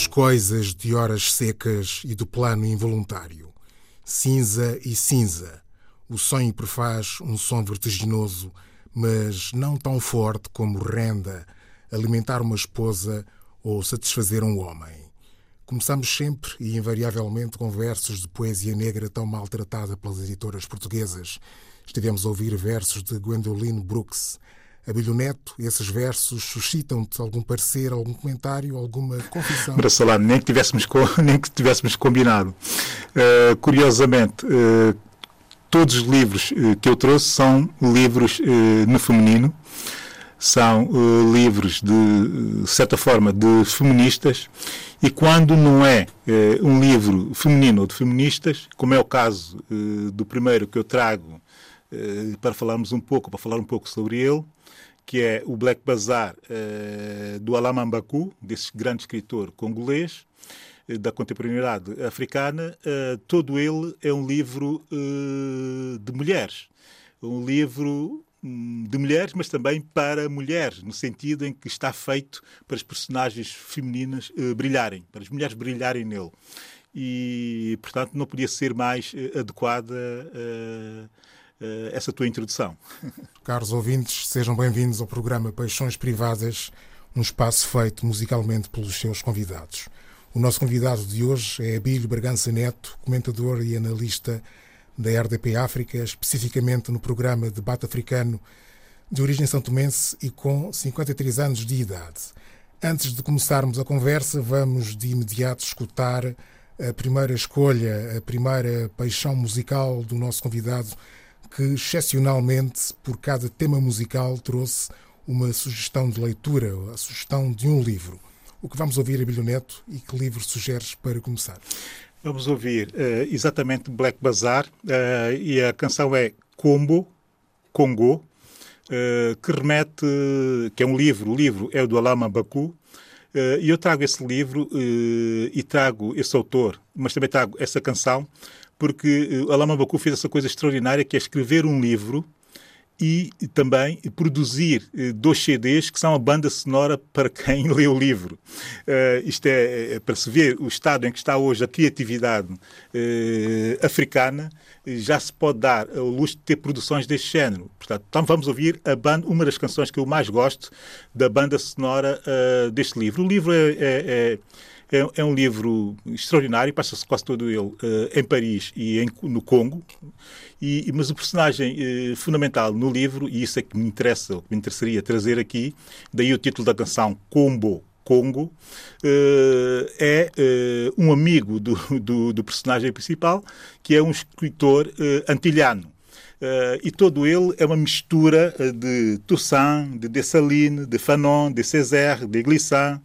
Somos coisas de horas secas e do plano involuntário. Cinza e cinza. O sonho prefaz um som vertiginoso, mas não tão forte como renda, alimentar uma esposa ou satisfazer um homem. Começamos sempre e invariavelmente com versos de poesia negra tão maltratada pelas editoras portuguesas. Estivemos a ouvir versos de Gwendoline Brooks, Abílio Neto, esses versos suscitam-te algum parecer, algum comentário, alguma confissão? Brassolano, nem que tivéssemos, nem que tivéssemos combinado. Uh, curiosamente, uh, todos os livros uh, que eu trouxe são livros no feminino, são livros de certa forma de feministas e quando não é um livro feminino ou de feministas, como é o caso do primeiro que eu trago para falarmos um pouco, para falar um pouco sobre ele, que é o Black Bazaar uh, do Alain Mbaku, desse grande escritor congolês, uh, da contemporaneidade africana. Uh, todo ele é um livro de mulheres. Um livro hum, de mulheres, mas também para mulheres, no sentido em que está feito para as personagens femininas brilharem, para as mulheres brilharem nele. E, portanto, não podia ser mais adequada essa tua introdução. Caros ouvintes, sejam bem-vindos ao programa Paixões Privadas, um espaço feito musicalmente pelos seus convidados. O nosso convidado de hoje é Abílio Bragança Neto, comentador e analista da RDP África, especificamente no programa Debate Africano, de origem santomense e com 53 anos de idade. Antes de começarmos a conversa, vamos de imediato escutar a primeira escolha, a primeira paixão musical do nosso convidado, que, excepcionalmente, por cada tema musical, trouxe uma sugestão de leitura, a sugestão de um livro. O que vamos ouvir, Abílio Neto, e que livro sugeres para começar? Vamos ouvir uh, exatamente Black Bazaar, uh, e a canção é Combo, Congo, uh, que remete, que é um livro, o livro é o do Alama Baku, e eu trago esse livro e trago esse autor, mas também trago essa canção, porque eh, Alain Baku fez essa coisa extraordinária que é escrever um livro e também produzir eh, dois CDs que são a banda sonora para quem lê o livro. Uh, isto é, é, para se ver o estado em que está hoje a criatividade uh, africana, já se pode dar o luxo de ter produções deste género. Portanto, então vamos ouvir a banda, uma das canções que eu mais gosto da banda sonora uh, deste livro. O livro é, é, é é, é um livro extraordinário, passa-se quase todo ele uh, em Paris e em, no Congo, e, mas o personagem uh, fundamental no livro, e isso é que me interessa, me interessaria trazer aqui, daí o título da canção Combo, Congo, uh, é um amigo do, do, do, personagem principal, que é um escritor antilhano. e todo ele é uma mistura de Toussaint, de Dessalines, de Fanon, de Césaire, de Glissant,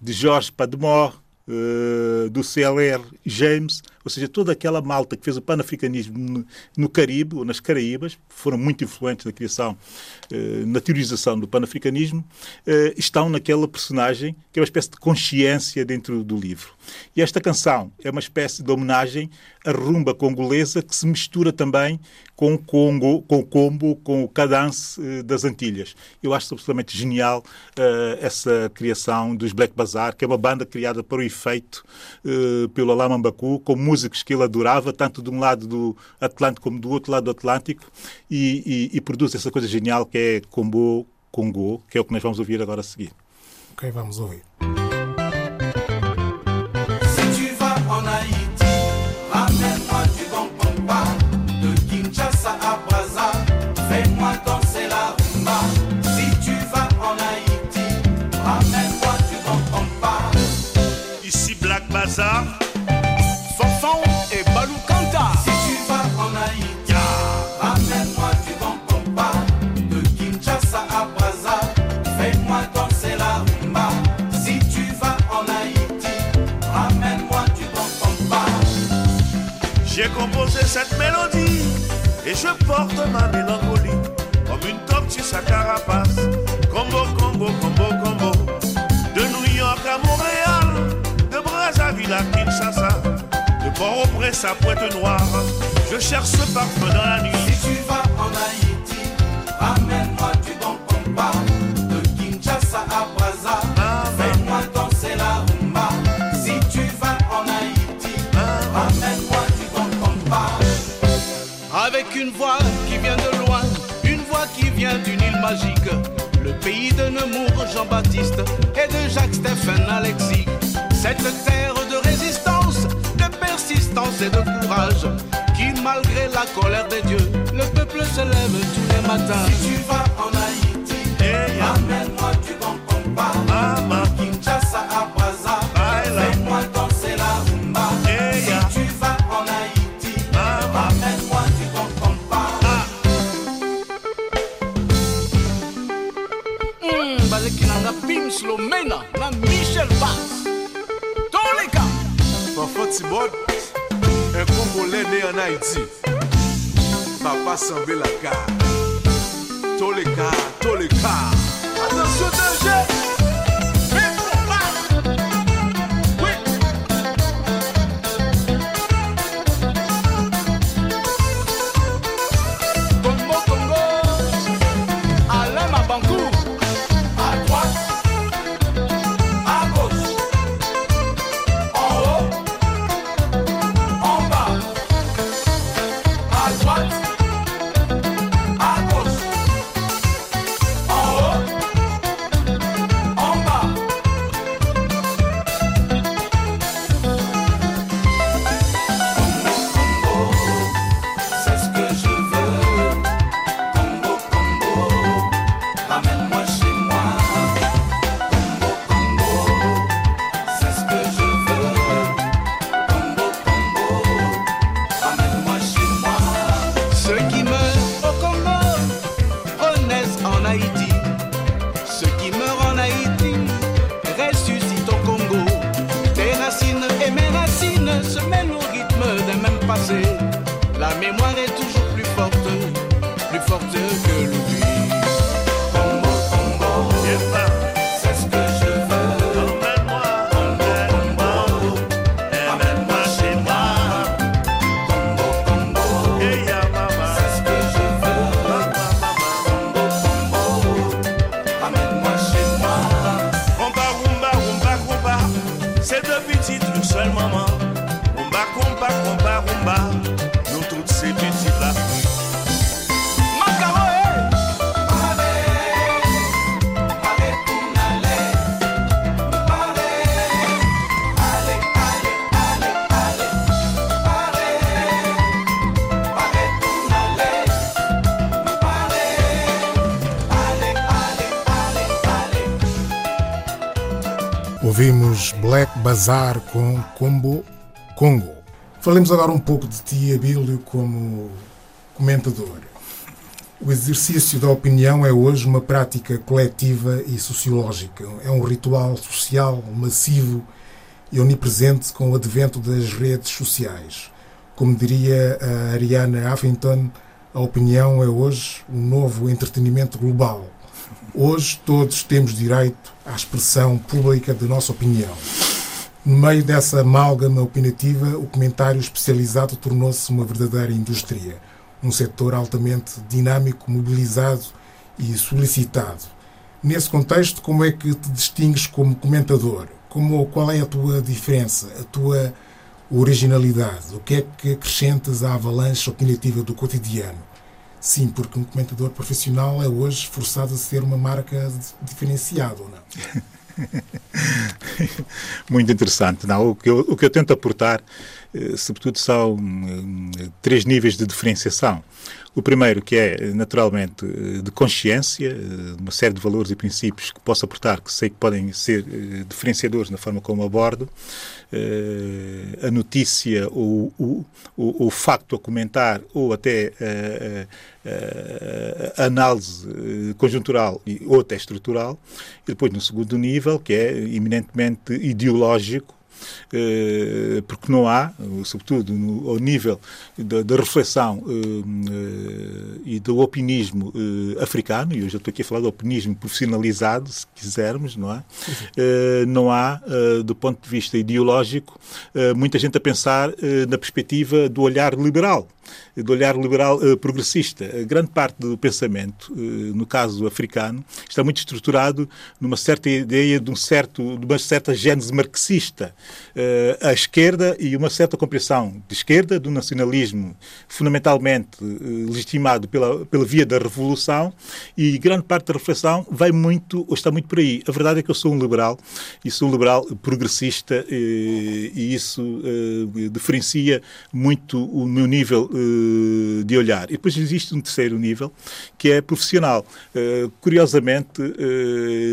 de Georges Padmore, do CLR James, ou seja, toda aquela malta que fez o panafricanismo no, no Caribe ou nas Caraíbas, foram muito influentes na criação, uh, na teorização do panafricanismo, uh, estão naquela personagem que é uma espécie de consciência dentro do livro. E esta canção é uma espécie de homenagem à rumba congolesa que se mistura também com o Congo, com o combo, com o cadence uh, das Antilhas. Eu acho absolutamente genial essa criação dos Black Bazaar, que é uma banda criada para o efeito pelo Alain Mambaku, músicos que ele adorava, tanto de um lado do Atlântico como do outro lado do Atlântico, e, e, e produz essa coisa genial que é Combo Congo, que é o que nós vamos ouvir agora a seguir. Ok, vamos ouvir. Cette mélodie et je porte ma mélancolie comme une tortue sa carapace. Combo, combo, combo, combo. De New York à Montréal, de Brazzaville à Kinshasa, de Port-au-Prince à Pointe-Noire, je cherche ce parfum dans la nuit. Vient d'une île magique. Le pays de Nemours, Jean-Baptiste et de Jacques-Stéphane Alexis. Cette terre de résistance, de persistance et de courage, qui malgré la colère des dieux, le peuple se lève tous les matins. Si tu vas en Haïti, Hey, amène-moi du bon compas. Mama. Kinshasa Mbod, en Kongole ne an Haiti, papa sanbe la ka, to le ka, to le ka, atensyon denje! C'est deux petites, une seule maman. Rumba, rumba, rumba, rumba. Bazar com Combo Congo. Falemos agora um pouco de ti, Abílio, como comentador. O exercício da opinião é hoje uma prática coletiva e sociológica. É um ritual social massivo e onipresente com o advento das redes sociais. Como diria a Ariana Huffington, a opinião é hoje um novo entretenimento global. Hoje todos temos direito à expressão pública de nossa opinião. No meio dessa amálgama opinativa, o comentário especializado tornou-se uma verdadeira indústria, um setor altamente dinâmico, mobilizado e solicitado. Nesse contexto, como é que te distingues como comentador? Como, qual é a tua diferença, a tua originalidade? O que é que acrescentas à avalanche opinativa do cotidiano? Sim, porque um comentador profissional é hoje forçado a ser uma marca diferenciada, ou não? Muito interessante. Não, o, que eu, o que eu tento aportar, sobretudo, são eh, três níveis de diferenciação. O primeiro, que é naturalmente eh, de consciência, eh, uma série de valores e princípios que posso aportar, que sei que podem ser eh, diferenciadores na forma como abordo. Eh, a notícia ou o, o, o facto a comentar ou até eh, eh, a análise eh, conjuntural ou até estrutural. E depois, no segundo nível, que é eminentemente ideológico, eh, porque não há, eh, sobretudo no, ao nível da, da reflexão eh, eh, e do opinismo eh, africano, e hoje eu estou aqui a falar do opinismo profissionalizado, se quisermos, não é? Eh, não há, eh, do ponto de vista ideológico, eh, muita gente a pensar eh, na perspectiva do olhar liberal. do olhar liberal eh, progressista. A grande parte do pensamento, eh, no caso africano, está muito estruturado numa certa ideia de, um certo, de uma certa gênese marxista. Eh, a esquerda e uma certa compreensão de esquerda do nacionalismo, fundamentalmente eh, legitimado pela, pela via da revolução, e grande parte da reflexão vai muito, ou está muito por aí. A verdade é que eu sou um liberal, e sou um liberal progressista, eh, e isso eh, diferencia muito o meu nível de olhar. E depois existe um terceiro nível, que é profissional. Curiosamente,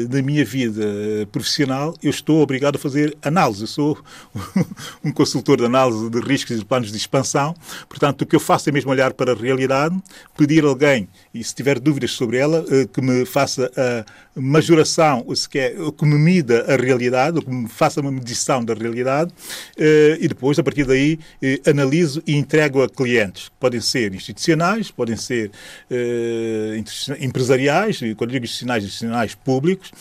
na minha vida profissional, eu estou obrigado a fazer análise. Eu sou um consultor de análise de riscos e de planos de expansão. Portanto, o que eu faço é mesmo olhar para a realidade, pedir a alguém, e se tiver dúvidas sobre ela, eh, que me faça a majoração, ou se quer, que me mida a realidade, ou que me faça uma medição da realidade, eh, e depois, a partir daí, eh, analiso e entrego a clientes. Podem ser institucionais, podem ser empresariais, e quando digo institucionais, institucionais públicos,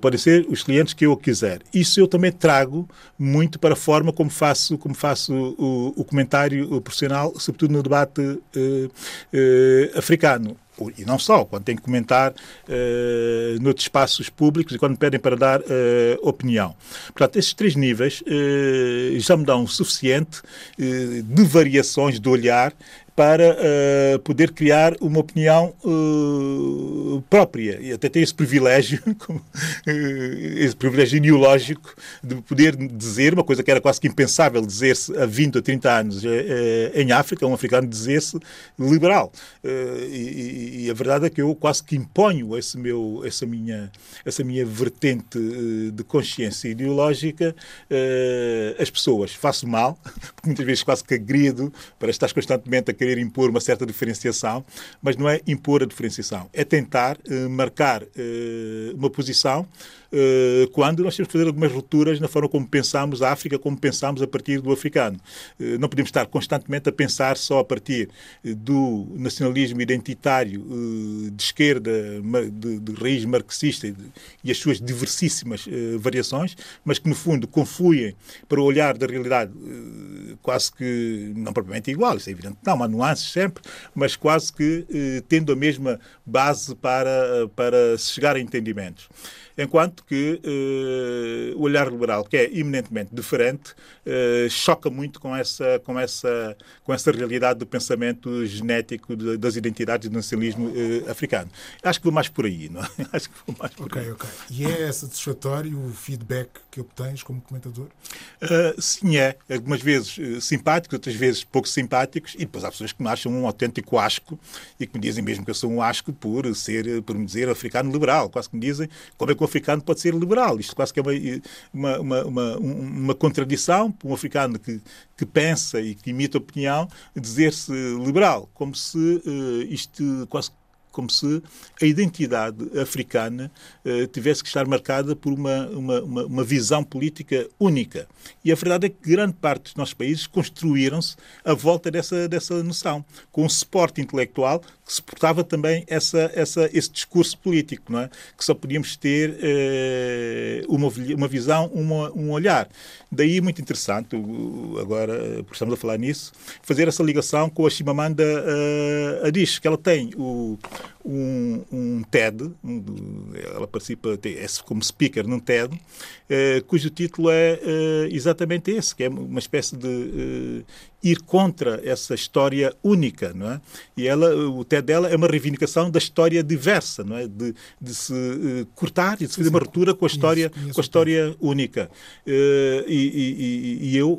podem ser os clientes que eu quiser. Isso eu também trago muito para a forma como faço, como faço o, o comentário profissional, sobretudo no debate eh, eh, africano e não só, quando tenho que comentar uh, noutros espaços públicos e quando pedem para dar uh, opinião. Portanto, estes três níveis uh, já me dão o suficiente de variações de olhar para uh, poder criar uma opinião uh, própria. E até tenho esse privilégio, esse privilégio ideológico, de poder dizer uma coisa que era quase que impensável dizer-se há 20 ou 30 anos uh, em África, um africano dizer-se liberal. E, e, a verdade é que eu quase que imponho esse meu, essa, minha, essa minha vertente de consciência ideológica às pessoas. Faço mal, muitas vezes quase que agrido para estar constantemente a querer impor uma certa diferenciação, mas não é impor a diferenciação, é tentar uh, marcar uh, uma posição uh, quando nós temos que fazer algumas rupturas na forma como pensamos a África, como pensamos a partir do africano. não podemos estar constantemente a pensar só a partir do nacionalismo identitário de esquerda, de, de raiz marxista e as suas diversíssimas variações, mas que no fundo confluem para o olhar da realidade quase que não propriamente igual, isso é evidente, não, mas nuances sempre, mas quase que eh, tendo a mesma base para, para se chegar a entendimentos enquanto que eh, o olhar liberal, que é eminentemente diferente, eh, choca muito com essa, com, essa, com essa realidade do pensamento genético de, das identidades do nacionalismo eh, africano. Acho que vou mais por aí, não é? Acho que vou mais por okay, aí. Ok, E é satisfatório o feedback que obtens como comentador? Uh, sim, é. Algumas vezes uh, simpáticos, outras vezes pouco simpáticos, e depois há pessoas que me acham um autêntico asco e que me dizem mesmo que eu sou um asco por ser, por me dizer africano liberal. Quase que me dizem como é que africano pode ser liberal. Isto quase que é uma, uma, uma, uma contradição para um africano que, que pensa e que imita opinião dizer-se liberal, como se uh, isto quase como se a identidade africana uh, tivesse que estar marcada por uma, uma, uma, uma, visão política única. E a verdade é que grande parte dos nossos países construíram-se à volta dessa, dessa noção, com um suporte intelectual que suportava também essa, essa, esse discurso político, não é? que só podíamos ter uh, uma, uma visão, uma, um olhar. Daí, muito interessante, agora, por estamos a falar nisso, fazer essa ligação com a Chimamanda uh, que ela tem o, um, um TED, um, ela participa é como speaker num TED, uh, cujo título é uh, exatamente esse, que é uma espécie de uh, ir contra essa história única, não é? E ela, o TED dela é uma reivindicação da história diversa, não é? De, de se cortar e de se fazer uma ruptura com a história, com a história única. E, e, e, eu,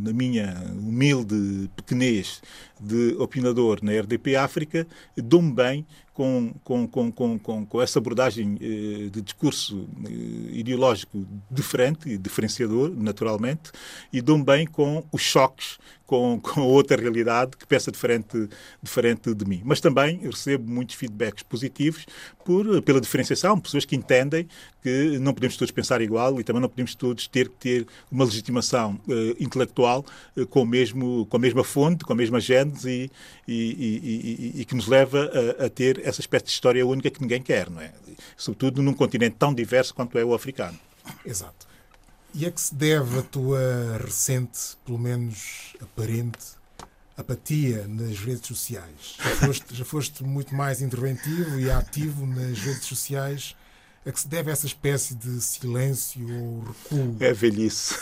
na minha humilde pequenez de opinador na RDP África, dou-me bem com, com, com, com, com, essa abordagem eh, de discurso eh, ideológico diferente e diferenciador, naturalmente, e dou-me bem com os choques com, com outra realidade que pensa diferente, diferente de mim. Mas também recebo muitos feedbacks positivos por, pela diferenciação, pessoas que entendem que não podemos todos pensar igual e também não podemos todos ter que ter uma legitimação uh, intelectual com, o mesmo, com a mesma fonte, com a mesma gênese e, e, e, e que nos leva a, a, ter essa espécie de história única que ninguém quer, não é? Sobretudo num continente tão diverso quanto é o africano. Exato. E é que se deve a tua recente, pelo menos aparente, apatia nas redes sociais. Já foste, já foste muito mais interventivo e ativo nas redes sociais. A que se deve essa espécie de silêncio ou recuo? É velhice.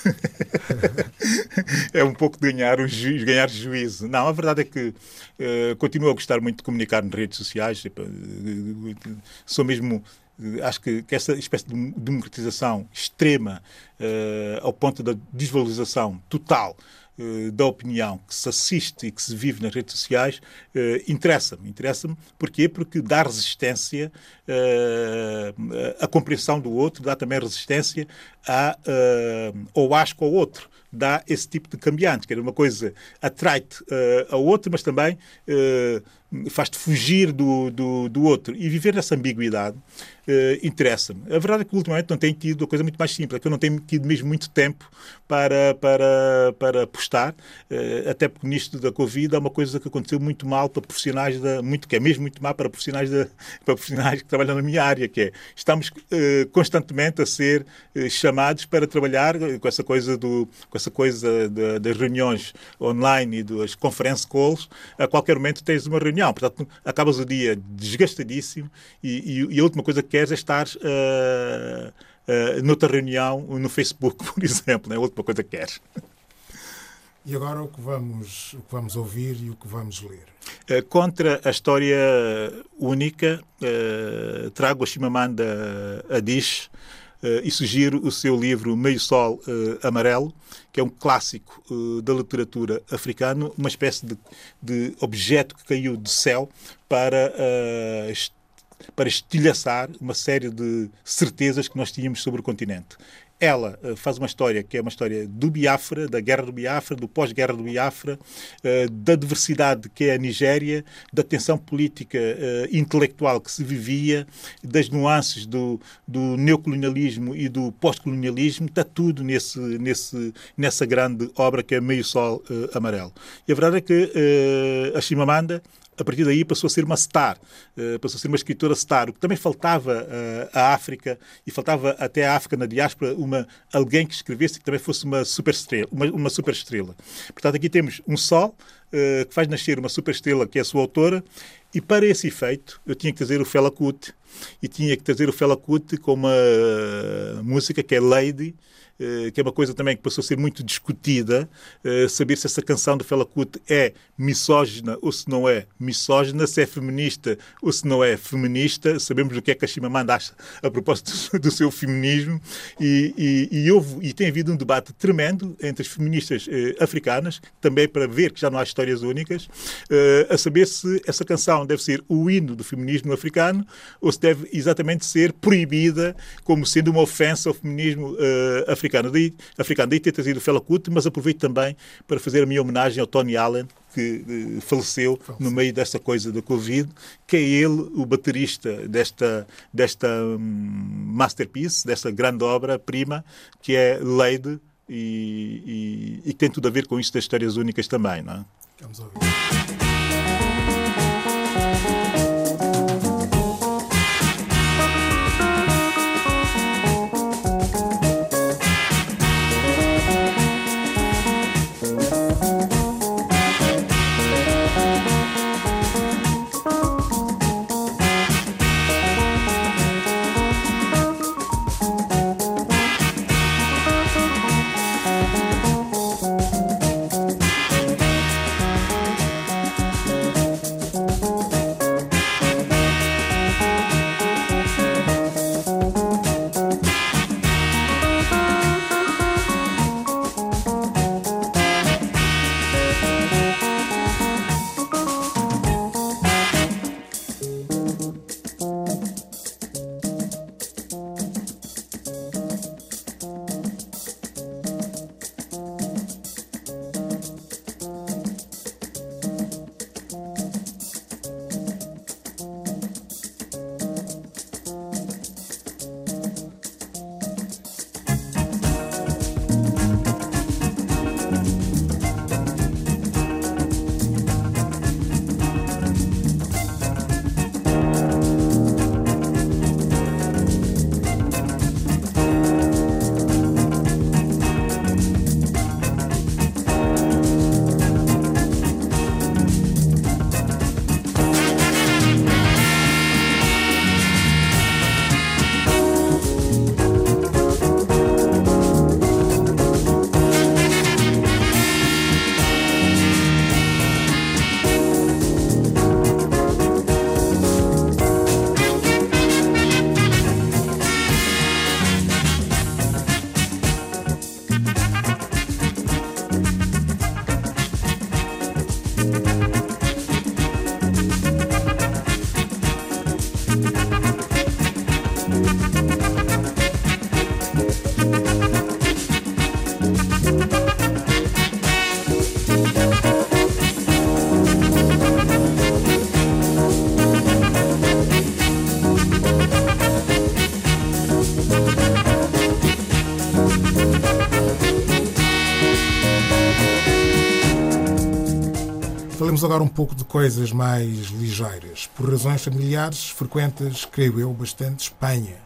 é um pouco ganhar, um ganhar juízo. Não, a verdade é que uh, continuo a gostar muito de comunicar nas redes sociais. Tipo, uh, sou mesmo acho que, que, essa espécie de democratização extrema, uh, ao ponto da desvalorização total da opinião que se assiste e que se vive nas redes sociais, uh, interessa-me. Interessa-me porquê? Porque dá resistência à compreensão do outro, dá também resistência ao asco ao outro dá esse tipo de cambiante, que era uma coisa atrai-te uh, mas também uh, faz-te fugir do, do, do, outro. E viver nessa ambiguidade uh, interessa-me. A verdade é que ultimamente não tenho tido uma coisa muito mais simples, é que eu não tenho tido mesmo muito tempo para, para, para postar, até porque nisto da Covid há uma coisa que aconteceu muito mal para profissionais, da, muito, que é mesmo muito mal para profissionais, da, para profissionais que trabalham na minha área, que é estamos constantemente a ser chamados para trabalhar com essa coisa do essa coisa de, das reuniões online e das conference calls, a qualquer momento tens uma reunião. Portanto, acabas o dia desgastadíssimo e, e, e a última coisa que queres é estar uh, uh, noutra reunião no Facebook, por exemplo. É a última coisa que queres. E agora o que vamos, o que vamos ouvir e o que vamos ler? Uh, contra a história única, uh, trago a Chimamanda Adichie, e sugiro o seu livro Meio Sol uh, Amarelo, que é um clássico uh, da literatura africana, uma espécie de, de, objeto que caiu do céu para, para estilhaçar uma série de certezas que nós tínhamos sobre o continente ela uh, faz uma história que é uma história do Biafra, da guerra do Biafra, do pós-guerra do Biafra, uh, da diversidade que é a Nigéria, da tensão política uh, intelectual que se vivia, das nuances do, do neocolonialismo e do pós-colonialismo, está tudo nesse, nesse, nessa grande obra que é Meio Sol Amarelo. E a verdade é que a Chimamanda a partir daí passou a ser uma star, uh, passou a ser uma escritora star, o que também faltava uh, à África e faltava até à África na diáspora uma, alguém que escrevesse que também fosse uma super estrela, uma, uma super estrela. Portanto, aqui temos um sol uh, que faz nascer uma super estrela que é a sua autora e para esse efeito eu tinha que trazer o Fela Kuti e tinha que trazer o Fela Kuti com uma música que é Lady, eh, que é uma coisa também que passou a ser muito discutida, eh, saber se essa canção do Fela Kuti é misógina ou se não é misógina, se é feminista ou se não é feminista. Sabemos o que é que a Chimamanda acha a propósito do seu feminismo e, e, e, houve, e tem havido um debate tremendo entre as feministas eh, africanas, também para ver que já não há histórias únicas, eh, a saber se essa canção deve ser o hino do feminismo africano ou se deve exatamente ser proibida como sendo uma ofensa ao feminismo eh, africano africano. Daí, africano. Daí ter trazido o Fela Kuti, mas aproveito também para fazer a minha homenagem ao Tony Allen, que uh, faleceu, no meio desta coisa da Covid, que é ele o baterista desta, desta um, masterpiece, desta grande obra-prima, que é Lady, e, e, e, que tem tudo a ver com isto das histórias únicas também. Não é? Vamos ouvir. Falemos agora um pouco de coisas mais ligeiras. Por razões familiares, frequentas, creio eu, bastante Espanha.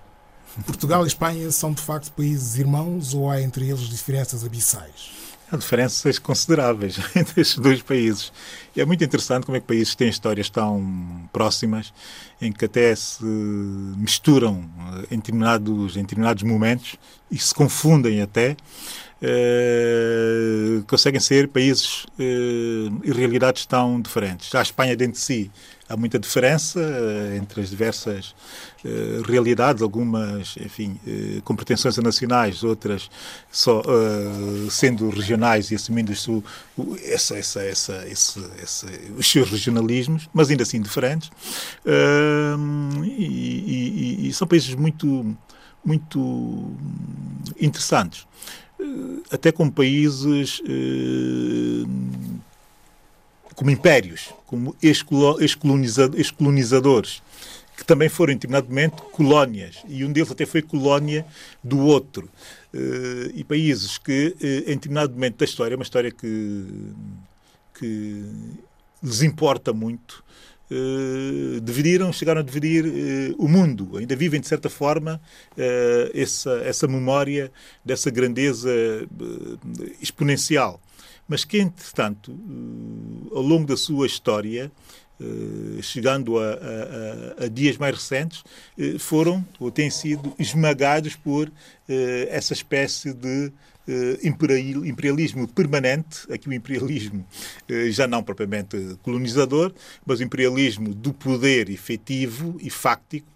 Portugal e Espanha são de facto países irmãos ou há entre eles diferenças abissais? Há diferenças consideráveis entre estes dois países. E é muito interessante como é que países têm histórias tão próximas, em que até se misturam eh, em determinados, em determinados momentos e se confundem até. Eh, conseguem ser países eh, e realidades tão diferentes. Já a Espanha dentro de si há muita diferença eh, entre as diversas realidades, algumas, enfim, eh, com pretensões nacionais, outras só sendo regionais e assumindo o essa, essa, essa, esse, esse- os seus regionalismos, mas ainda assim diferentes. E- e- e são países muito, muito interessantes. Até como países eh, como impérios, como ex-colo- ex-coloniza- ex-colonizadores, que também foram, em determinado momento, colónias. E um deles até foi colónia do outro. Eh, e países que, eh, em determinado momento da história, uma história que, que lhes importa muito, dividiram, chegaram a dividir eh, o mundo. Ainda vivem, de certa forma, eh, essa, essa memória dessa grandeza eh, exponencial. Mas que, entretanto, eh, ao longo da sua história, eh, chegando a, a- a- dias mais recentes, eh, foram ou têm sido esmagados por eh, essa espécie de eh, imperialismo permanente, aqui o imperialismo eh, já não propriamente colonizador, mas o imperialismo do poder efetivo e fáctico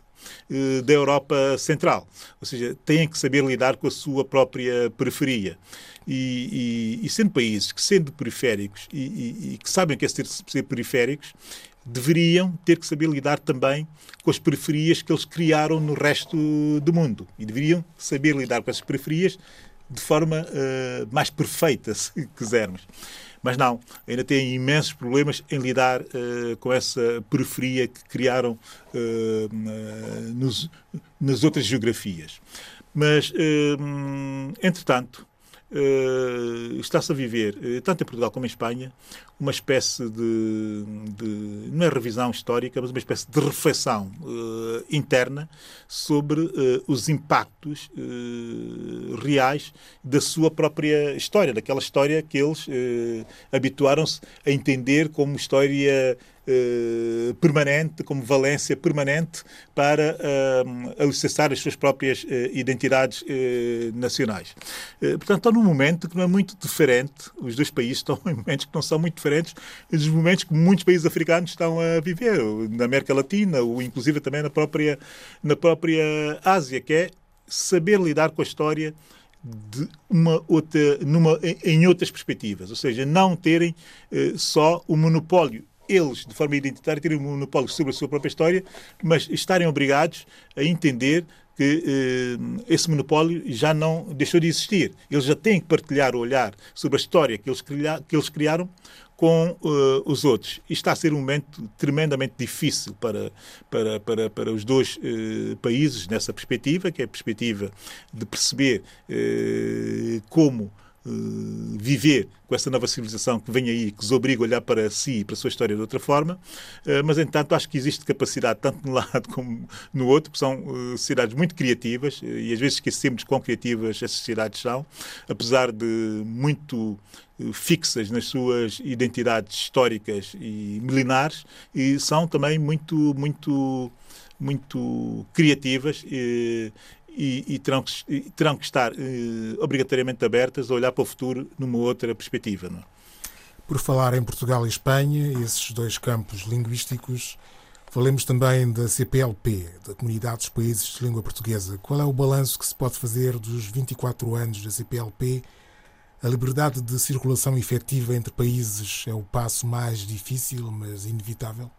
eh, da Europa Central. Ou seja, têm que saber lidar com a sua própria periferia. E, e- e sendo países que, sendo periféricos e, e- que sabem que é ser, ser periféricos, deveriam ter que saber lidar também com as periferias que eles criaram no resto do mundo. E deveriam saber lidar com essas periferias de forma eh, mais perfeita, se quisermos. Mas não, ainda têm imensos problemas em lidar eh, com essa periferia que criaram eh, nos- nas outras geografias. Mas, entretanto, eh, está-se a viver, eh, tanto em Portugal como em Espanha, uma espécie de, de- não é revisão histórica, mas uma espécie de reflexão eh, interna sobre os impactos reais da sua própria história, daquela história que eles habituaram-se a entender como história eh, permanente, como valência permanente para eh, alicerçar as suas próprias eh, identidades eh, nacionais. Portanto, estão num momento que não é muito diferente, os dois países estão em momentos que não são muito diferentes dos momentos que muitos países africanos estão a viver, na América Latina, ou inclusive também na própria, na própria Ásia, que é saber lidar com a história de uma outra, numa, em outras perspectivas, ou seja, não terem eh, só o monopólio eles, de forma identitária, terem um monopólio sobre a sua própria história, mas estarem obrigados a entender que eh, esse monopólio já não deixou de existir. Eles já têm que partilhar o olhar sobre a história que eles, cria- que eles criaram com eh, os outros. E está a ser um momento tremendamente difícil para, para, para, para os dois eh, países nessa perspectiva, que é a perspectiva de perceber eh, como eh, viver com essa nova civilização que vem aí, que os obriga a olhar para si e para a sua história de outra forma, Eh, mas, entanto, acho que existe capacidade, tanto um lado como no outro, que são eh, sociedades muito criativas, e às vezes esquecemos quão criativas essas sociedades são, apesar de muito fixas nas suas identidades históricas e milenares, e são também muito, muito, muito criativas. eh, e, e terão, que, e terão que estar eh, obrigatoriamente abertas a olhar para o futuro numa outra perspectiva. Não é? Por falar em Portugal e Espanha, esses dois campos linguísticos, falemos também da CPLP, da Comunidade dos Países de Língua Portuguesa. Qual é o balanço que se pode fazer dos 24 anos da CPLP? A liberdade de circulação efetiva entre países é o passo mais difícil, mas inevitável?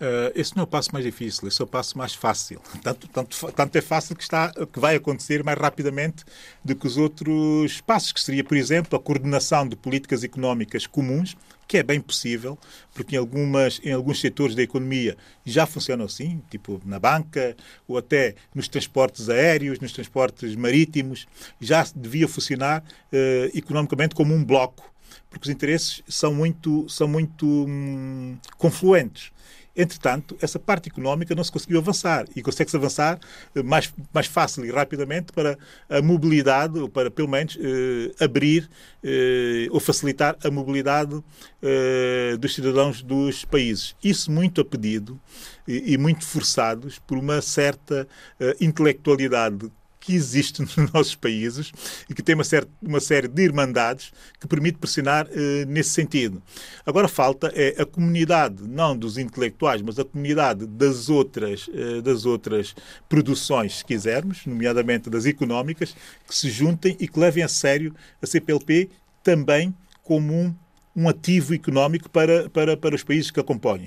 Uh, esse não é o passo mais difícil, esse é o passo mais fácil. Tanto, tanto, tanto é fácil que, está, que vai acontecer mais rapidamente do que os outros passos, que seria, por exemplo, a coordenação de políticas económicas comuns, que é bem possível, porque em, algumas, em alguns setores da economia já funcionam assim, tipo na banca, ou até nos transportes aéreos, nos transportes marítimos, já devia funcionar uh, economicamente como um bloco porque os interesses são muito, são muito hum, confluentes. Entretanto, essa parte económica não se conseguiu avançar e consegue-se avançar eh, mais, mais fácil e rapidamente para a mobilidade, ou para pelo menos eh, abrir eh, ou facilitar a mobilidade eh, dos cidadãos dos países. Isso muito a pedido e, e muito forçados por uma certa eh, intelectualidade que existe nos nossos países e que tem uma, certa, uma série de irmandades que permite pressionar eh, nesse sentido. Agora falta é a comunidade, não dos intelectuais, mas a comunidade das outras, eh, das outras produções, se quisermos, nomeadamente das económicas, que se juntem e que levem a sério a CPLP também como um um ativo económico para, para, para os países que a compõem.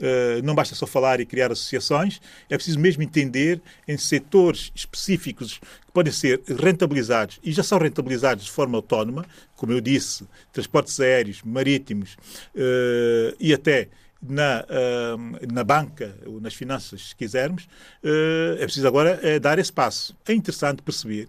Uh, não basta só falar e criar associações, é preciso mesmo entender em setores específicos que podem ser rentabilizados e já são rentabilizados de forma autónoma, como eu disse, transportes aéreos, marítimos uh, e até na, na banca ou nas finanças, se quisermos, uh, é preciso agora é dar esse passo. É interessante perceber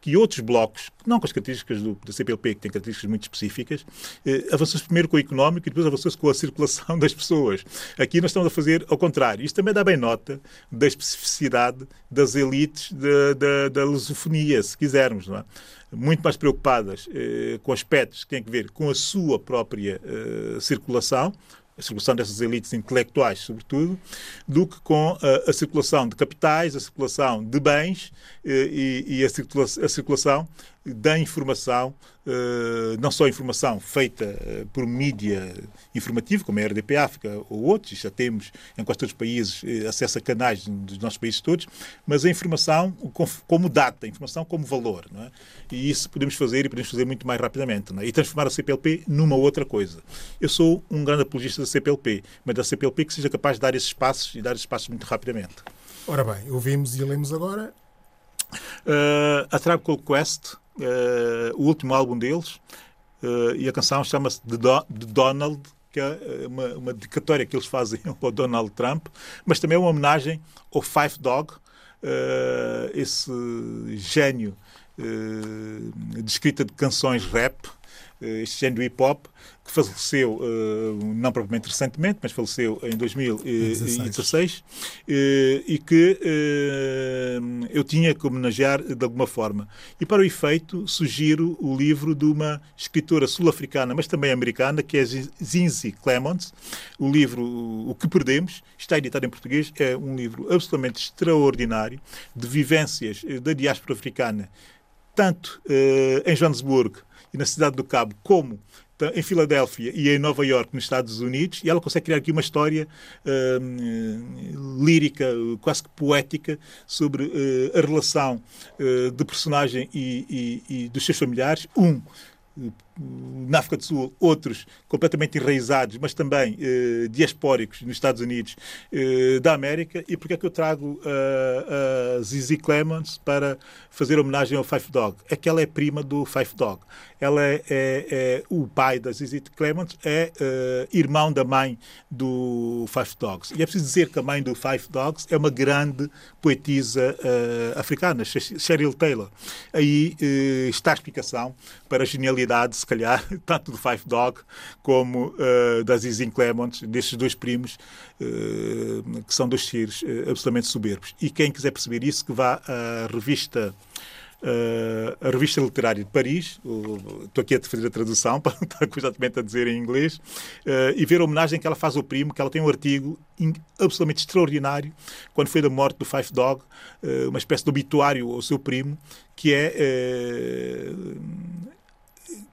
que outros blocos, não com as características do, da CPLP, que têm características muito específicas, eh, avançou-se primeiro com o económico e depois avançou-se com a circulação das pessoas. Aqui nós estamos a fazer ao contrário. Isto também dá bem nota da especificidade das elites da, da, da lusofonia, se quisermos, não é? muito mais preocupadas eh, com aspectos que têm a ver com a sua própria eh, circulação, a circulação dessas elites intelectuais, sobretudo, do que com a, a circulação de capitais, a circulação de bens eh, e, e a, circula a, circulação da informação, eh, não só informação feita eh, por mídia informativa, como a RDP África ou outros, já temos em quase todos os países acesso a canais dos nossos países todos, mas a informação como data, a informação como valor. Não é? E isso podemos fazer e podemos fazer muito mais rapidamente. É? E transformar a CPLP numa outra coisa. Eu sou um grande apologista da CPLP, mas da CPLP que seja capaz de dar esses passos e dar esses passos muito rapidamente. Ora bem, ouvimos e lemos agora. Uh, a Tribe Called Quest, uh, o último álbum deles, uh, e a canção chama-se The, Do The Donald, que é uma, uma dedicatória que eles fazem ao Donald Trump, mas também é uma homenagem ao Five Dog, esse gênio de escrita de canções rap, este género hip hop, que faleceu, não propriamente recentemente, mas faleceu em 2016, e que eu tinha que homenagear de alguma forma. E para o efeito, sugiro o livro de uma escritora sul-africana, mas também americana, que é Zinzi Clemons. O livro O que Perdemos, está editado em português, é um livro absolutamente extraordinário de vivências da diáspora africana, tanto em Joanesburgo, e na cidade do Cabo, como em Filadélfia e em Nova York, nos Estados Unidos, e ela consegue criar aqui uma história uh, lírica, quase que poética, sobre uh, a relação uh, de personagem e, e, e dos seus familiares. Um na África do Sul, outros completamente enraizados, mas também eh, diaspóricos nos Estados Unidos eh, da América. E porque é que eu trago uh, a Zizi Clemens para fazer homenagem ao Five Dog? É que ela é prima do Five Dog. Ela é, é, é o pai da Zizi Clemens, é uh, irmão da mãe do Five Dogs. E é preciso dizer que a mãe do Five Dogs é uma grande poetisa uh, africana, Cheryl Taylor. Aí está a explicação para a genialidade, calhar, tanto do Five Dog como uh, da Zizin destes dois primos, uh, que são dois seres uh, absolutamente soberbos. E quem quiser perceber isso, que vá à revista. Uh, a revista literária de Paris, estou aqui a fazer a tradução para estar constantemente a dizer em inglês, uh, e ver a homenagem que ela faz ao primo, que ela tem um artigo absolutamente extraordinário, quando foi da morte do Five Dog, uh, uma espécie de obituário ao seu primo, que é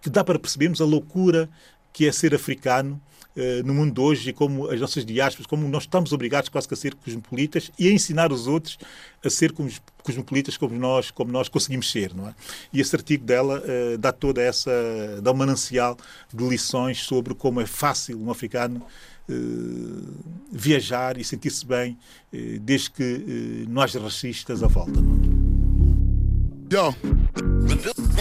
que dá para percebermos a loucura que é ser africano uh, no mundo de hoje e como as nossas diásporas, como nós estamos obrigados quase que a ser cosmopolitas e a ensinar os outros a ser cosmopolitas como nós, como nós conseguimos ser, não é? E esse artigo dela uh, dá toda essa, dá um manancial de lições sobre como é fácil um africano uh, viajar e sentir-se bem desde que não haja racistas à volta. Não é?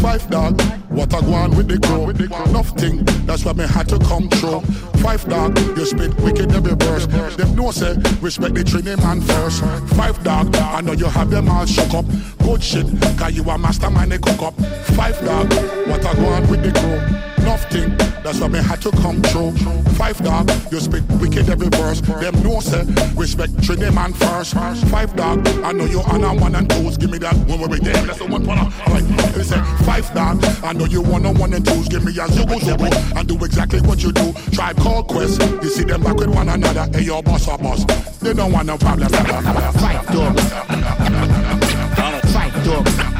Five dog, what a guan with the crew. Enough thing, that's why me had to come through. Five dog, you spit wicked every verse. Them know say respect the training man first. Five dog, I know you have them all shook up. Good shit, cause you a mastermind they cook up. Five dog, what I go on with the crew. Enough thing, that's why me had to come through. Five dog, you spit wicked every verse. Them know say respect training man first. Five dog, I know you on a one and twos. Give me that one with them. That's the one for Alright, they say five dog, I know you one on one and twos. Give me a zero zero and do exactly what you do. Tribe call quest, you see them back with one another. Hey, your boss or boss, they don't want no problem. Fight dog. Fight dog.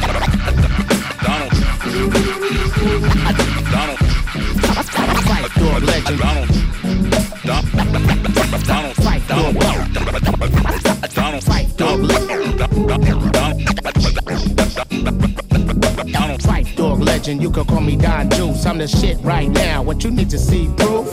Fight dog legend. Fight. Dog. Fight. Dog. Fight. Dog legend. You can call me Don Juice. I'm the shit right now. What you need to see proof?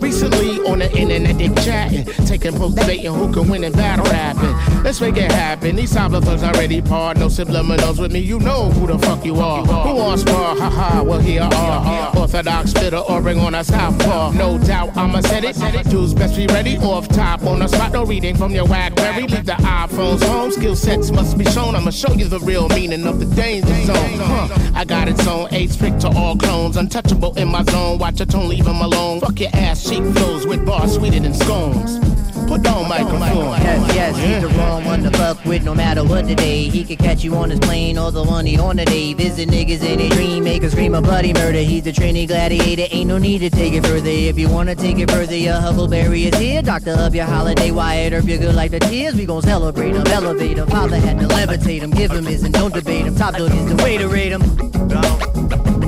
Recently on the internet they chatting, taking post debating who can win in battle rapping. Let's make it happen. These cyberthugs already part. No subliminals with me. You know who the fuck you are. Who wants spar? Haha. Well here are orthodox spitter or ring on a southpaw. No doubt I'ma set it. Dudes best be ready. Off top on the spot. No reading from your Blackberry. Leave the iPhones home. Skill sets must be shown. I'ma show you the real meaning of the danger zone. Huh. I got its eight strict to all clones. Untouchable in my zone. Watch your tone, leave them alone. Fuck your ass cheek flows with bars sweeter than scones. Put on microphone. Yes, yes, he's the wrong one to fuck with no matter what the day. He could catch you on his plane or the one he on the day. Visit niggas in a dream, make a scream of bloody murder. He's the Trini gladiator, ain't no need to take it further. If you wanna take it further, your Huckleberry is here. Doctor of your holiday, Wyatt Earp, your good life the tears. We gon' celebrate him, elevate him. Father had to levitate him, give him his and don't debate him. Top dog is the way to rate him.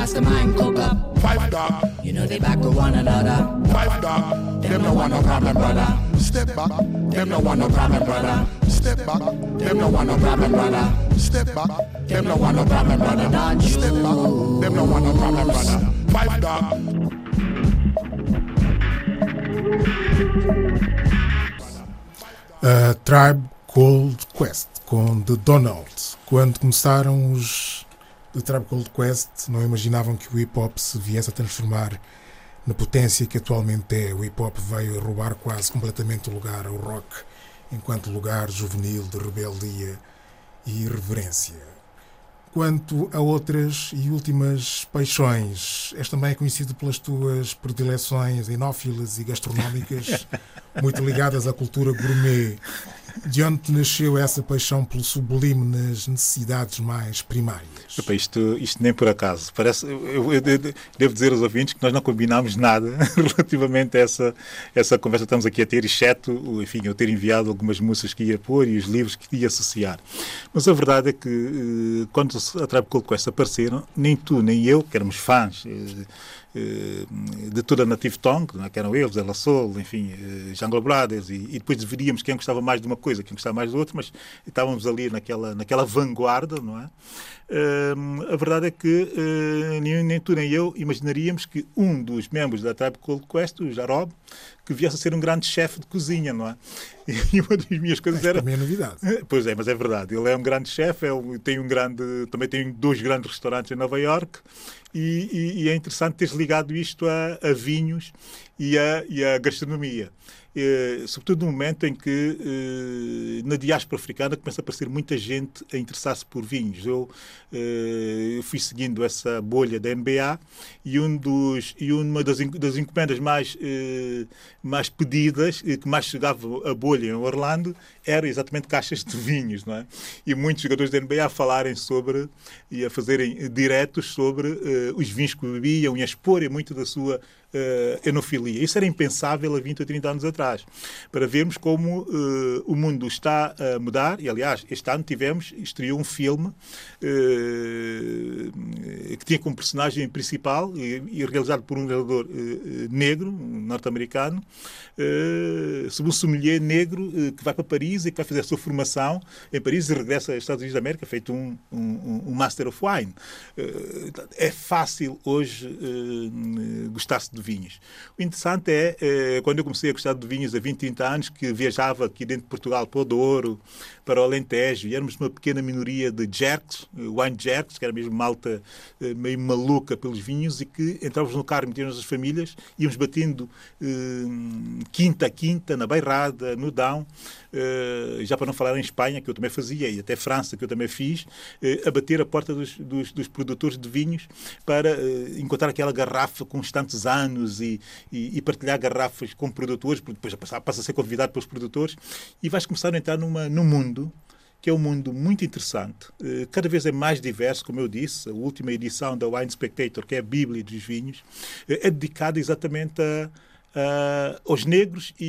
Mastermind cook up. five dog, You know they back with one another. five dog. Them no want no problem, brother. Step back, them no want no problem, brother. Step back, them no want no problem, brother. Step back, them no want no problem, brother. Step back, them no want no problem, brother. Five dog. A Tribe Called Quest com The Donald. Quando começaram os The Tribe Called Quest, não imaginavam que o hip hop se viesse a transformar na potência que atualmente é. O hip hop veio roubar quase completamente o lugar ao rock, enquanto lugar juvenil de rebeldia e irreverência. Quanto a outras e últimas paixões, és também conhecido pelas tuas predileções enófilas e gastronómicas, muito ligadas à cultura gourmet. De onde te nasceu essa paixão pelo sublime nas necessidades mais primárias? Epá, isto, isto nem por acaso. Parece, eu, eu- eu devo dizer aos ouvintes que nós não combinámos nada relativamente a essa, essa conversa que estamos aqui a ter, exceto enfim, eu ter enviado algumas músicas que ia pôr e os livros que ia associar. Mas a verdade é que eh, quando a Tribe Called Quest apareceram, nem tu nem eu, que éramos fãs, eh, de toda a Native Tongue, é? que eram eles, Ela Soul, enfim, eh, Jungle Brothers, e, e depois veríamos quem gostava mais de uma coisa, quem gostava mais do outro, mas estávamos ali naquela, naquela vanguarda, não é? Hum, a verdade é que nem, nem tu nem eu imaginaríamos que um dos membros da Tribe Called Quest, o Jarob, que viesse a ser um grande chefe de cozinha, não é? E uma das minhas coisas era. também é novidade. Pois é, mas é verdade. Ele é um grande chefe, é tem um grande, também tem dois grandes restaurantes em Nova York e, e- e é interessante teres ligado isto a, a vinhos e a, e a gastronomia. Eh, sobretudo no momento em que eh, na diáspora africana começa a aparecer muita gente a interessar-se por vinhos. Eu eh, fui seguindo essa bolha da NBA e, um dos, e uma das, das encomendas mais, eh, mais pedidas, eh, que mais chegava a bolha em Orlando, era exatamente caixas de vinhos, não é? E muitos jogadores da NBA a falarem sobre e a fazerem diretos sobre os vinhos que bebiam e a exporem muito da sua eh, enofilia. Isso era impensável há 20 ou 30 anos atrás. Para vermos como eh, o mundo está a mudar, e aliás, este ano tivemos, estreou um filme eh, que tinha como personagem principal e, e realizado por um realizador negro, norte-americano, sobre um sommelier negro que vai para Paris e que vai fazer a sua formação em Paris e regressa aos Estados Unidos da América, feito um, um, um Master of Wine. É fácil hoje gostar-se de vinhos. O interessante é, eh, quando eu comecei a gostar de vinhos há 20, 30 anos, que viajava aqui dentro de Portugal para o Douro, para o Alentejo, e éramos uma pequena minoria de jerks, eh, wine jerks, que era mesmo malta eh, meio maluca pelos vinhos, e que entrávamos no carro, metíamos as famílias, íamos batendo eh, quinta a quinta, na Beirrada, no Dão, eh, já para não falar em Espanha, que eu também fazia, e até França, que eu também fiz, eh, a bater a porta dos, dos, dos produtores de vinhos para eh, encontrar aquela garrafa com tantos anos e, e, e partilhar garrafas com produtores, porque depois passa, passa a ser convidado pelos produtores, e vais começar a entrar numa, num mundo que é um mundo muito interessante. Eh, Cada vez é mais diverso, como eu disse. A última edição da Wine Spectator, que é a Bíblia dos vinhos, eh, é dedicada exatamente a, a- aos negros e,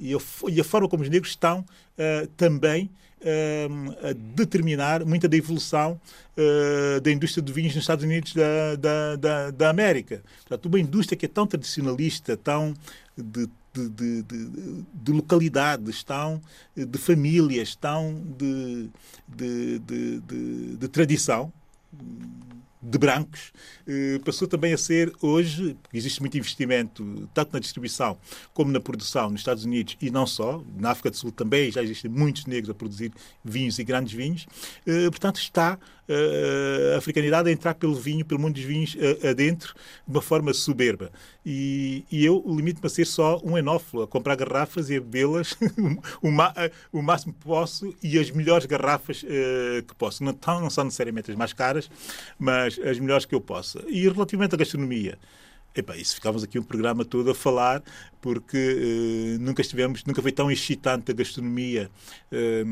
e- e- a, e a forma como os negros estão eh, também eh, a determinar muita da evolução eh, da indústria de vinhos nos Estados Unidos da, da, da, da América. Portanto, uma indústria que é tão tradicionalista, tão de, de, de, de- de localidades, tão de famílias, de, de, tradição, de brancos, eh, passou também a ser hoje, existe muito investimento, tanto na distribuição como na produção nos Estados Unidos e não só, na África do Sul também já existem muitos negros a produzir vinhos e grandes vinhos, eh, portanto está a africanidade a entrar pelo vinho, pelo mundo dos vinhos eh, adentro, de uma forma soberba. E, e eu limito-me a ser só um enófilo, a comprar garrafas e a bebê-las o, o máximo que posso e as melhores garrafas eh, que posso. Não, não são necessariamente as mais caras, mas as melhores que eu possa. E relativamente à gastronomia, Epá, isso ficávamos aqui um programa todo a falar, porque eh, nunca estivemos, nunca foi tão excitante a gastronomia eh,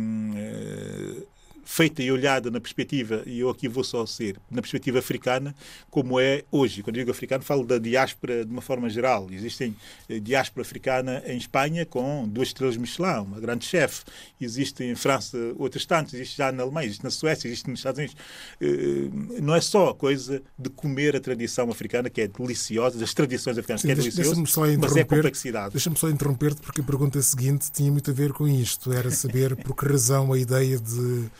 feita e olhada na perspectiva, e eu aqui vou só ser, na perspectiva africana, como é hoje. Quando digo africano, falo da diáspora de uma forma geral. Existem eh, diáspora africana em Espanha com duas estrelas Michelin, uma grande chefe. Existe em França outras tantas, existe já na Alemanha, existe na Suécia, existe nos Estados Unidos. Eh, não é só a coisa de comer a tradição africana, que é deliciosa, das tradições africanas, Sim, que é só mas é complexidade. Deixa-me só interromper-te porque a pergunta seguinte tinha muito a ver com isto. Era saber por que razão a ideia de,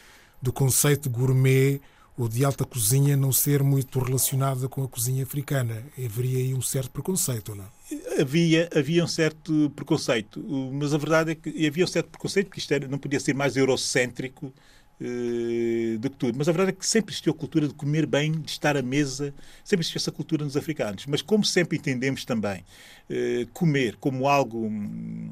do conceito gourmet ou de alta cozinha não ser muito relacionada com a cozinha africana. Haveria aí um certo preconceito, ou não? havia, havia um certo preconceito, mas a verdade é que havia um certo preconceito porque isto era, não podia ser mais eurocêntrico eh, do que tudo. Mas a verdade é que sempre existiu a cultura de comer bem, de estar à mesa, sempre existiu essa cultura nos africanos. Mas como sempre entendemos também eh, comer como algo. hum,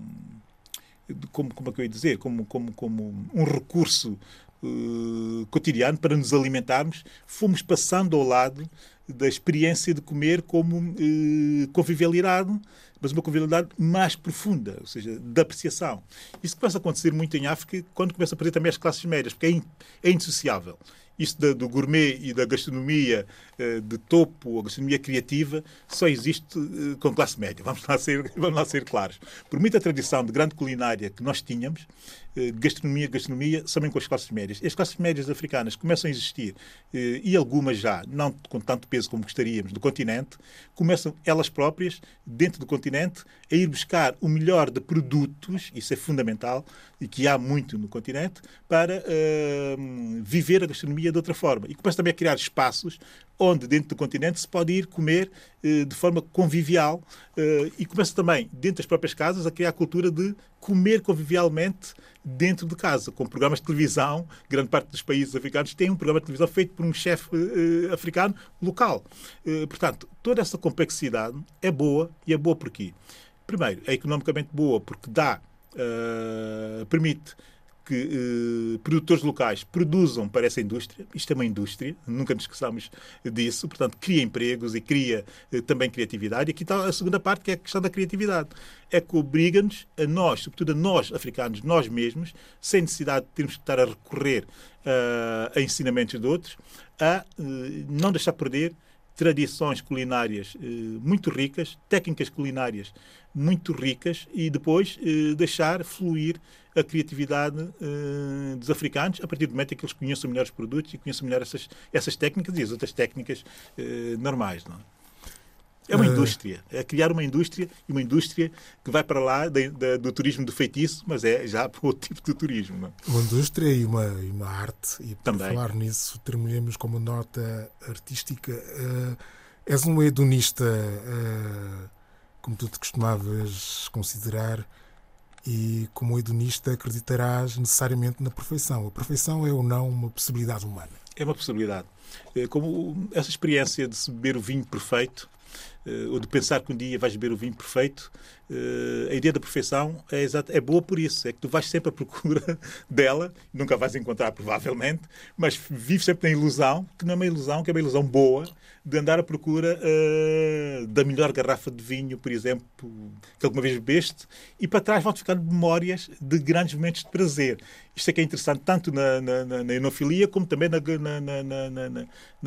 Como, como é que eu ia dizer? Como, como, como um recurso eh, cotidiano para nos alimentarmos, fomos passando ao lado da experiência de comer como eh, convivialidade, mas uma convivialidade mais profunda, ou seja, de apreciação. Isso começa a acontecer muito em África quando começa a aparecer também as classes médias, porque é, in, é indissociável. Isso da- do gourmet e da gastronomia eh, de topo, a gastronomia criativa, só existe eh, com classe média. Vamos lá, ser, vamos lá ser claros. Por muita tradição de grande culinária que nós tínhamos, gastronomia, gastronomia, somente com as classes médias. As classes médias africanas começam a existir, eh, e algumas já, não com tanto peso como gostaríamos do continente, começam elas próprias, dentro do continente, a ir buscar o melhor de produtos, isso é fundamental, e que há muito no continente, para eh, viver a gastronomia de outra forma. E começa também a criar espaços onde, dentro do continente, se pode ir comer eh, de forma convivial eh, e começa também, dentro das próprias casas, a criar a cultura de comer convivialmente dentro de casa, com programas de televisão. Grande parte dos países africanos tem um programa de televisão feito por um chefe eh, africano local. Portanto, toda essa complexidade é boa e é boa por quê? Primeiro, é economicamente boa porque dá, permite que eh, produtores locais produzam para essa indústria. Isto é uma indústria, nunca nos esqueçamos disso. Portanto, cria empregos e cria eh, também criatividade. E aqui está a segunda parte, que é a questão da criatividade. É que obriga-nos, a nós, sobretudo a nós, africanos, nós mesmos, sem necessidade de termos que estar a recorrer eh, a ensinamentos de outros, a eh, não deixar perder tradições culinárias eh, muito ricas, técnicas culinárias muito ricas e depois eh, deixar fluir a criatividade eh, dos africanos a partir do momento em que eles conheçam melhor os produtos e conheçam melhor essas, essas técnicas e as outras técnicas eh, normais. Não é? É uma Eh, indústria, é criar uma indústria e uma indústria que vai para lá da- da- do turismo do feitiço, mas é já para outro tipo de turismo. Não é? Uma indústria e uma, e uma arte. E por Também. falar nisso, terminemos com uma nota artística. Eh, és um hedonista, eh, como tu te costumavas considerar, e como hedonista acreditarás necessariamente na perfeição. A perfeição é ou não uma possibilidade humana? É uma possibilidade. Como essa experiência de se beber o vinho perfeito, ou de pensar que um dia vais beber o vinho perfeito, eh, a ideia da perfeição é, exata, é boa por isso. É que tu vais sempre à procura dela, nunca vais encontrar provavelmente, mas vives sempre na ilusão, que não é uma ilusão, que é uma ilusão boa, de andar à procura eh, da melhor garrafa de vinho, por exemplo, que alguma vez bebeste, e para trás vão-te ficando memórias de grandes momentos de prazer. Isto é que é interessante tanto na, na, na, na enofilia como também na,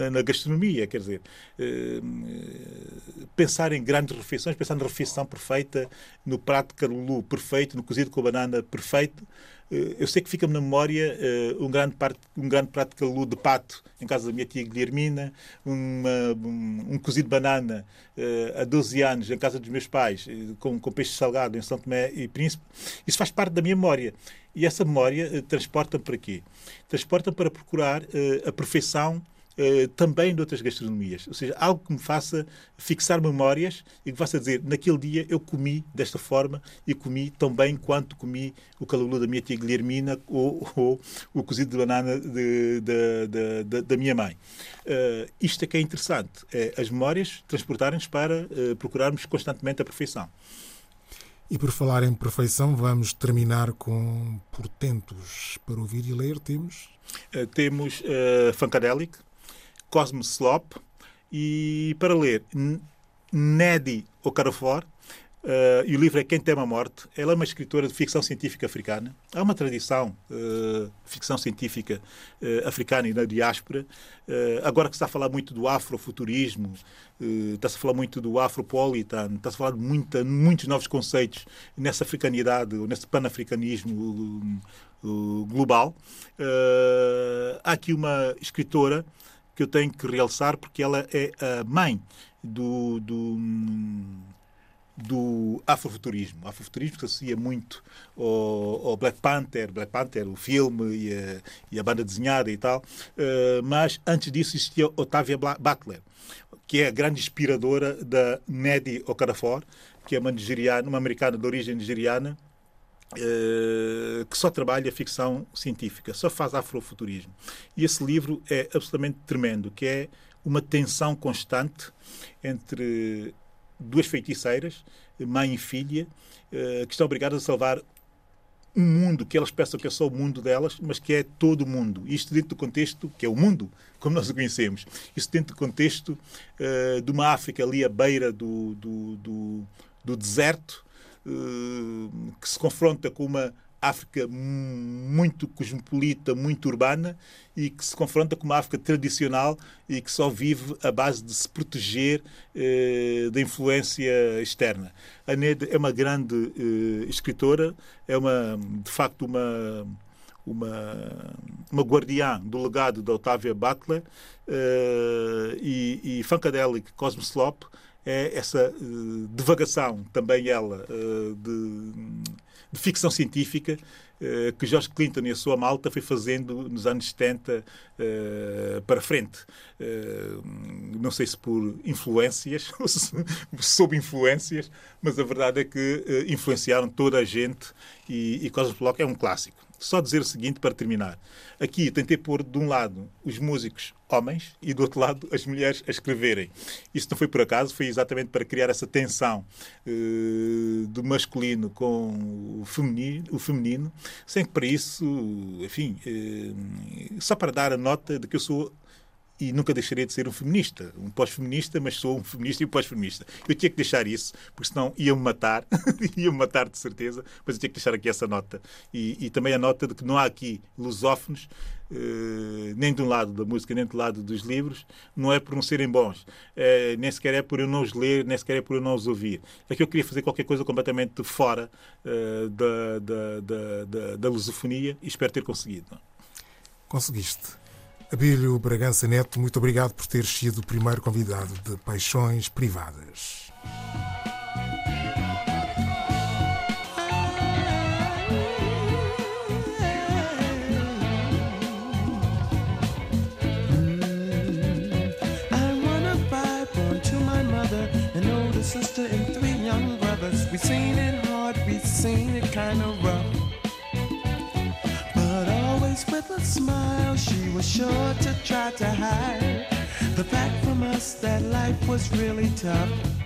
na, gastronomia. Quer dizer, eh, eh, pensar em grandes refeições, pensar na refeição perfeita, no prato de carulu perfeito, no cozido com banana perfeito. Eh, Eu sei que fica-me na memória eh, um, grande parte, um grande prato de calulu de pato em casa da minha tia Guilhermina, uma- um, um cozido de banana eh, há 12 anos em casa dos meus pais, com, com peixe salgado em São Tomé e Príncipe. Isso faz parte da minha memória. E essa memória eh, transporta-me para quê? Transporta-me para procurar eh, a perfeição eh, também de outras gastronomias. Ou seja, algo que me faça fixar memórias e que me faça dizer, naquele dia eu comi desta forma e comi tão bem quanto comi o calulu da minha tia Guilhermina ou, ou o cozido de banana de- de- de- da minha mãe. Eh, isto é que é interessante, é as memórias transportarem-nos para eh, procurarmos constantemente a perfeição. E por falar em perfeição, vamos terminar com portentos para ouvir e ler. Temos Uh, temos uh, Funkadelic, Cosmos Slop e, para ler, Nedi Okafor. Uh, e o livro é Quem Teme a Morte. Ela é uma escritora de ficção científica africana. Há uma tradição uh, ficção científica uh, africana e na diáspora. Uh, agora que se está a falar muito do afrofuturismo, está-se a falar muito do afropolitan, está-se a falar de muita, muitos novos conceitos nessa africanidade, ou nesse panafricanismo global. Há aqui uma escritora que eu tenho que realçar porque ela é a mãe do, do, do afrofuturismo. O afrofuturismo que se associa muito ao, ao Black Panther, Black Panther, o filme e a, e a banda desenhada e tal. Uh, mas antes disso existia Otávia Butler, que é a grande inspiradora da Nedi Okafor, que é uma nigeriana, uma americana de origem nigeriana, eh, que só trabalha ficção científica, só faz afrofuturismo. E esse livro é absolutamente tremendo, que é uma tensão constante entre duas feiticeiras, mãe e filha, eh, que estão obrigadas a salvar um mundo que elas pensam que é só o mundo delas, mas que é todo o mundo. Isto dentro do contexto que é o mundo, como nós o conhecemos. Isso dentro do contexto eh, de uma África ali à beira do, do, do, do deserto, que se confronta com uma África muito cosmopolita, muito urbana e que se confronta com uma África tradicional e que só vive à base de se proteger eh, da influência externa. A Ned é uma grande eh, escritora, é uma, de facto uma, uma uma guardiã do legado da Otávia Butler eh, e, e Funkadelic Cosmoslop é essa eh, divagação, também ela, eh, de, de ficção científica eh, que George Clinton e a sua malta foi fazendo nos anos 70 eh, para frente. Não sei se por influências ou se sob influências, mas a verdade é que influenciaram toda a gente e, e Cosmos Block é um clássico. Só dizer o seguinte para terminar. Aqui tentei pôr de um lado os músicos homens e do outro lado as mulheres a escreverem. Isso não foi por acaso, foi exatamente para criar essa tensão eh, do masculino com o feminino, o feminino, sem que para isso, enfim, eh, só para dar a nota de que eu sou e nunca deixaria de ser um feminista, um pós-feminista, mas sou um feminista e um pós-feminista. Eu tinha que deixar isso, porque senão iam-me matar, iam-me matar de certeza, mas eu tinha que deixar aqui essa nota. E, e também a nota de que não há aqui lusófonos, eh, nem de um lado da música, nem do lado dos livros, não é por não serem bons, eh, nem sequer é por eu não os ler, nem sequer é por eu não os ouvir. É que eu queria fazer qualquer coisa completamente fora eh, da, da, da, da, da lusofonia e espero ter conseguido. Conseguiste. Abílio Bragança Neto, muito obrigado por ter sido o primeiro convidado de Paixões Privadas. Sister and three young brothers. We seen it hard, we seen it kinda rough. Sure to try to hide the fact from us that life was really tough.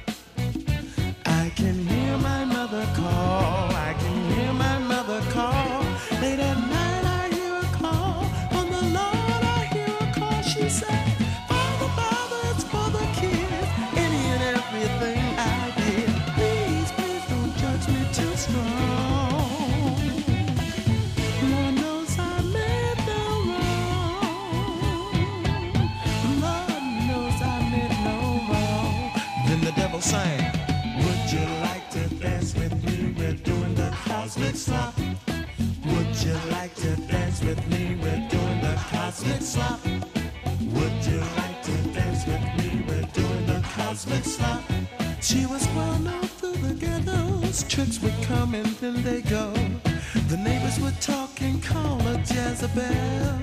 Tricks would come and then they go. The neighbors would talk and call her Jezebel.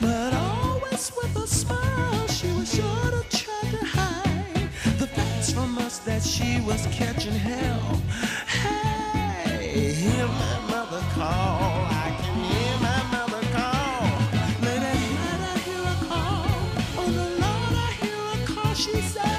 But always with a smile, she was sure to try to hide the facts from us that she was catching hell. Hey, hear my mother call. I can hear my mother call. Late at night I hear a call. Oh, the Lord, I hear a call. She says,